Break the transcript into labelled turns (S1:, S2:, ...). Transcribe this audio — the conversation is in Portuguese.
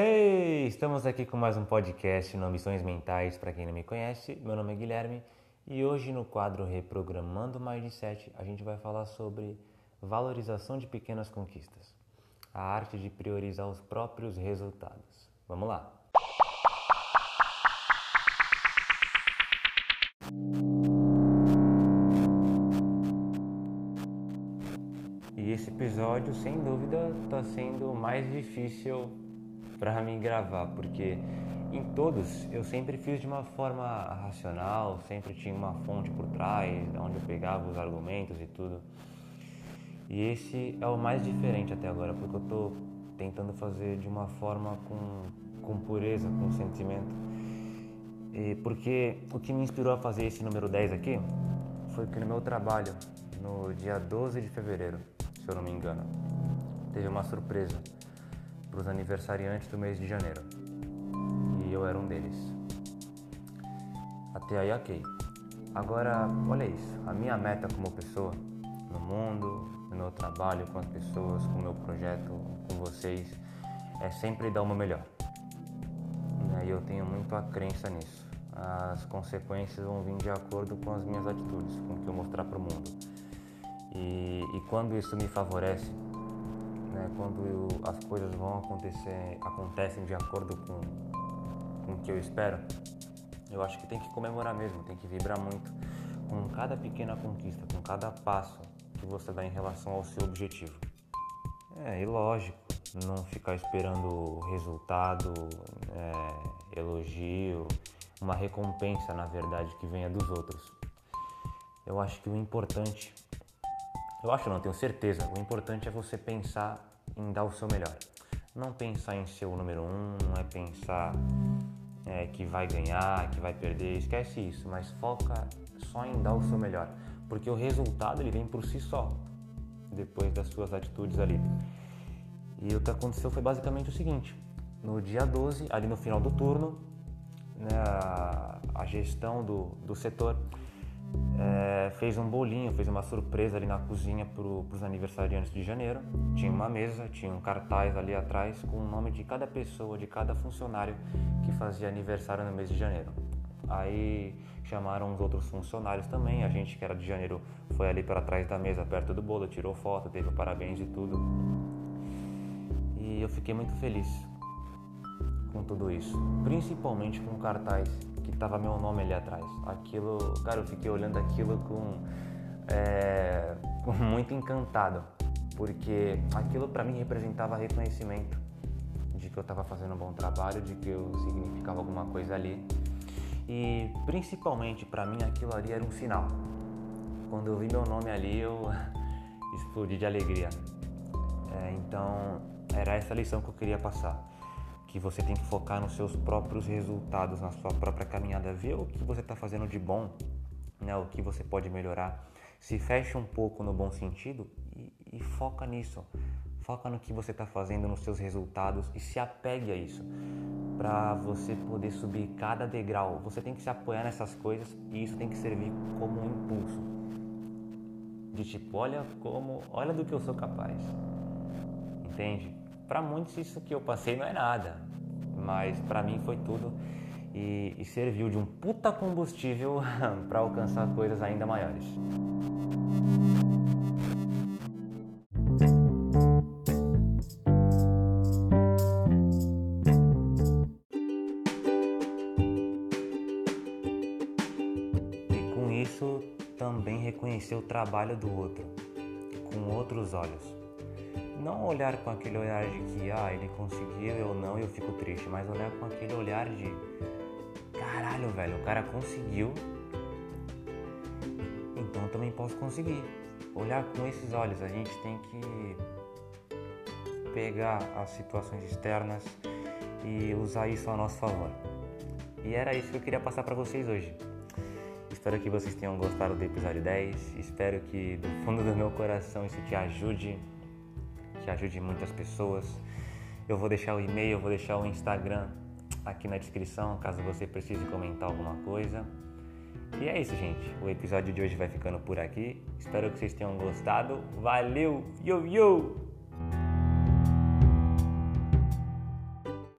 S1: Hey, estamos aqui com mais um podcast no Ambições Mentais. Para quem não me conhece, meu nome é Guilherme e hoje no quadro Reprogramando 7 a gente vai falar sobre valorização de pequenas conquistas, a arte de priorizar os próprios resultados. Vamos lá! E esse episódio, sem dúvida, está sendo mais difícil para mim gravar, porque em todos eu sempre fiz de uma forma racional, sempre tinha uma fonte por trás, onde eu pegava os argumentos e tudo. E esse é o mais diferente até agora, porque eu estou tentando fazer de uma forma com, com pureza, com sentimento. E porque o que me inspirou a fazer esse número 10 aqui foi que no meu trabalho, no dia 12 de fevereiro, se eu não me engano, teve uma surpresa para os aniversariantes do mês de janeiro. E eu era um deles. Até aí, ok. Agora, olha isso. A minha meta como pessoa, no mundo, no meu trabalho, com as pessoas, com o meu projeto, com vocês, é sempre dar uma melhor. E eu tenho muito a crença nisso. As consequências vão vir de acordo com as minhas atitudes, com o que eu mostrar para o mundo. E, e quando isso me favorece, né, quando as coisas vão acontecer, acontecem de acordo com, com o que eu espero, eu acho que tem que comemorar mesmo, tem que vibrar muito com cada pequena conquista, com cada passo que você dá em relação ao seu objetivo. É, e lógico, não ficar esperando resultado, é, elogio, uma recompensa, na verdade, que venha dos outros. Eu acho que o importante, eu acho não, tenho certeza, o importante é você pensar em dar o seu melhor. Não pensar em ser o número um, não é pensar é, que vai ganhar, que vai perder, esquece isso, mas foca só em dar o seu melhor, porque o resultado ele vem por si só, depois das suas atitudes ali. E o que aconteceu foi basicamente o seguinte: no dia 12, ali no final do turno, né, a, gestão do, do setor é, fez um bolinho, fez uma surpresa ali na cozinha para os aniversariantes de janeiro. Tinha uma mesa, tinha um cartaz ali atrás com o nome de cada pessoa, de cada funcionário que fazia aniversário no mês de janeiro. Aí chamaram os outros funcionários também. A gente que era de janeiro foi ali para trás da mesa, perto do bolo, tirou foto, teve parabéns e tudo. E eu fiquei muito feliz com tudo isso, principalmente com o cartaz que tava meu nome ali atrás. Aquilo, cara, eu fiquei olhando aquilo com, é, muito encantado, porque aquilo para mim representava reconhecimento de que eu estava fazendo um bom trabalho, de que eu significava alguma coisa ali. E principalmente para mim aquilo ali era um sinal. Quando eu vi meu nome ali, eu explodi de alegria. É, então era essa lição que eu queria passar que você tem que focar nos seus próprios resultados, na sua própria caminhada, ver o que você está fazendo de bom, né, o que você pode melhorar. Se fecha um pouco no bom sentido e, e foca nisso. Foca no que você está fazendo, nos seus resultados e se apegue a isso para você poder subir cada degrau. Você tem que se apoiar nessas coisas e isso tem que servir como um impulso. De tipo, olha como, olha do que eu sou capaz. Entende? Para muitos isso que eu passei não é nada, mas para mim foi tudo e, e serviu de um puta combustível para alcançar coisas ainda maiores. E com isso também reconhecer o trabalho do outro com outros olhos não olhar com aquele olhar de que ah, ele conseguiu, eu não, eu fico triste, mas olhar com aquele olhar de caralho, velho, o cara conseguiu, então eu também posso conseguir. Olhar com esses olhos, a gente tem que pegar as situações externas e usar isso a nosso favor. E era isso que eu queria passar para vocês hoje. Espero que vocês tenham gostado do episódio 10. Espero que do fundo do meu coração isso te ajude que ajude muitas pessoas. Eu vou deixar o e-mail, eu vou deixar o Instagram aqui na descrição, caso você precise comentar alguma coisa. E é isso, gente. O episódio de hoje vai ficando por aqui. Espero que vocês tenham gostado. Valeu! Yo, yo!